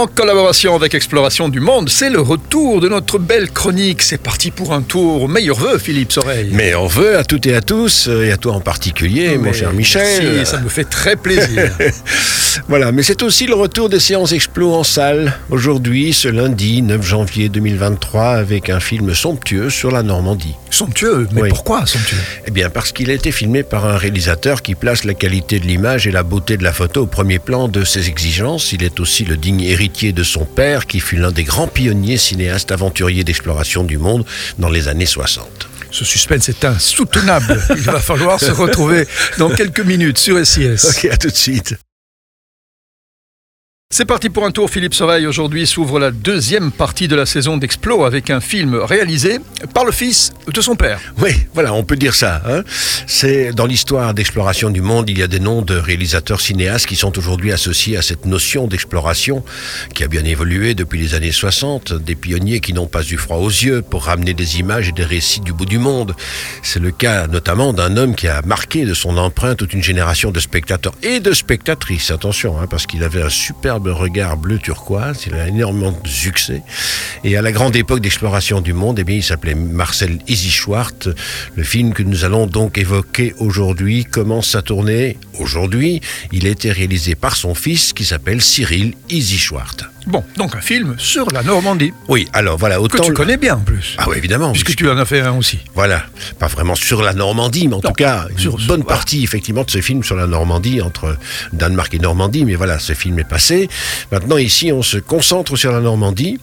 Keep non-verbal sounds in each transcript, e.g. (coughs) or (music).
En collaboration avec Exploration du Monde, c'est le retour de notre belle chronique. C'est parti pour un tour. Meilleur vœu, Philippe Soreille. Meilleur vœu à toutes et à tous, et à toi en particulier, mon Mais cher Michel. merci, ça me fait très plaisir. (laughs) Voilà, mais c'est aussi le retour des séances Explo en salle. Aujourd'hui, ce lundi 9 janvier 2023, avec un film somptueux sur la Normandie. somptueux, mais Oui. pourquoi somptueux? Eh bien, parce qu'il a été filmé par un réalisateur qui place la qualité de l'image et la beauté de la photo au premier plan de ses exigences. Il est aussi le digne héritier de son père, qui fut l'un des grands pionniers cinéastes aventuriers d'exploration du monde dans les années 60. Ce suspense est insoutenable. Il va falloir se retrouver dans quelques minutes sur SIS. (laughs) Ok, à tout de suite. C'est parti pour un tour, Philippe Soreille. Aujourd'hui s'ouvre la deuxième partie de la saison d'Explo avec un film réalisé par le fils de son père. Oui, voilà, on peut dire ça. hein. C'est dans l'histoire d'exploration du monde, il y a des noms de réalisateurs cinéastes qui sont aujourd'hui associés à cette notion d'exploration qui a bien évolué depuis les années 60. Des pionniers qui n'ont pas eu froid aux yeux pour ramener des images et des récits du bout du monde. C'est le cas notamment d'un homme qui a marqué de son empreinte toute une génération de spectateurs et de spectatrices. Attention, hein, parce qu'il avait un superbe regard bleu turquoise. Il a énormément de succès. Et à la grande époque d'exploration du monde, eh bien, il s'appelait Marcel Isischwart. Le film que nous allons donc évoquer aujourd'hui commence à tourner aujourd'hui. Il a été réalisé par son fils qui s'appelle Cyril Isischwart. Bon, donc un film sur la Normandie, Oui, alors voilà, que autant... tu connais bien en plus. Ah oui, évidemment. Puisque puisque- tu en as fait un aussi. Voilà, pas vraiment sur la Normandie, mais en tout cas, une sur- sur- bonne voilà. partie effectivement de ce film sur la Normandie, entre Danemark et Normandie, mais voilà, ce film est passé. Maintenant, ici, on se concentre sur la Normandie.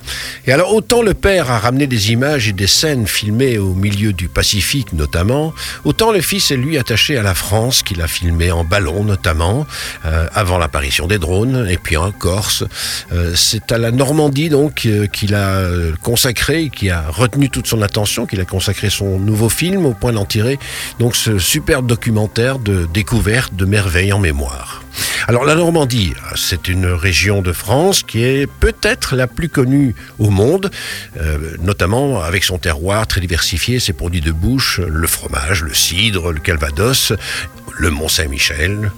Et alors, autant le père a ramené des images et des scènes filmées au milieu du Pacifique, notamment, autant le fils est lui attaché à la France, qu'il a filmé en ballon, notamment, euh, avant l'apparition des drones, et puis en Corse. Euh, C'est à la Normandie, donc, euh, qu'il a consacré, qui a retenu toute son attention, qu'il a consacré son nouveau film au point d'en tirer, donc, ce superbe documentaire de découverte de merveilles en mémoire. Alors la Normandie, c'est une région de France qui est peut-être la plus connue au monde, euh, notamment avec son terroir très diversifié, ses produits de bouche, le fromage, le cidre, le calvados, le Mont-Saint-Michel.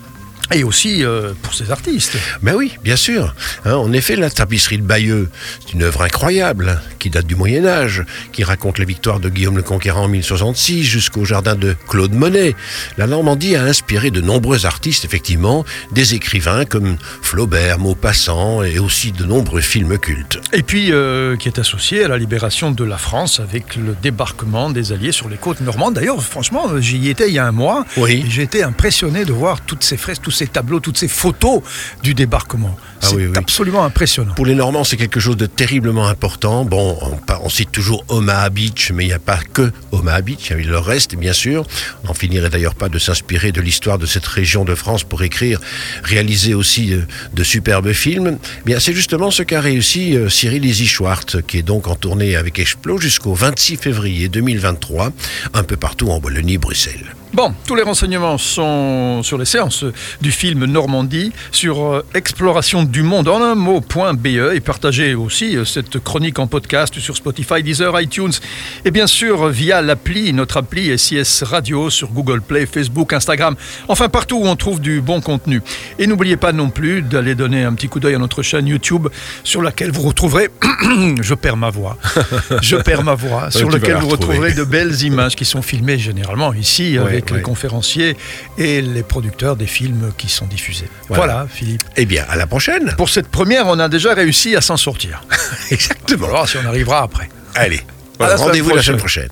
Et aussi euh, pour ses artistes. Ben oui, bien sûr. Hein, en effet, la tapisserie de Bayeux, c'est une œuvre incroyable qui date du Moyen Âge, qui raconte la victoire de Guillaume le Conquérant en 1066 jusqu'au jardin de Claude Monet. La Normandie a inspiré de nombreux artistes, effectivement, des écrivains comme Flaubert, Maupassant et aussi de nombreux films cultes. Et puis euh, qui est associé à la libération de la France avec le débarquement des Alliés sur les côtes normandes. D'ailleurs, franchement, j'y étais il y a un mois. Oui. J'ai été impressionné de voir toutes ces fresques, tous ces tableaux, toutes ces photos du débarquement. Ah C'est oui, oui. absolument impressionnant. Pour les Normands, c'est quelque chose de terriblement important. Bon, on, cite toujours Omaha Beach, mais il n'y a pas que Omaha Beach, il y a le reste, bien sûr. On n'en finirait d'ailleurs pas de s'inspirer de l'histoire de cette région de France pour écrire, réaliser aussi euh, de superbes films. Eh Bien, c'est justement ce qu'a réussi euh, Cyril Isischwart, qui est donc en tournée avec Explo jusqu'au 26 février 2023, un peu partout en Wallonie, Bruxelles. Bon, tous les renseignements sont sur les séances du film Normandie, sur euh, exploration du monde en un mot.be et partagez aussi euh, cette chronique en podcast sur Spotify, Deezer, iTunes et bien sûr euh, via l'appli, notre appli SIS Radio sur Google Play, Facebook, Instagram, enfin partout où on trouve du bon contenu. Et n'oubliez pas non plus d'aller donner un petit coup d'œil à notre chaîne YouTube sur laquelle vous retrouverez, (coughs) je perds ma voix, je perds ma voix, (laughs) sur laquelle la vous retrouver. retrouverez de (laughs) belles images qui sont filmées généralement ici Ouais, avec les ouais. conférenciers et les producteurs des films qui sont diffusés. Voilà, Voilà. Philippe. Eh bien, à la prochaine. Pour cette première, on a déjà réussi à s'en sortir. (laughs) Exactement. On va voir si on arrivera après. Allez, rendez-vous la semaine prochaine.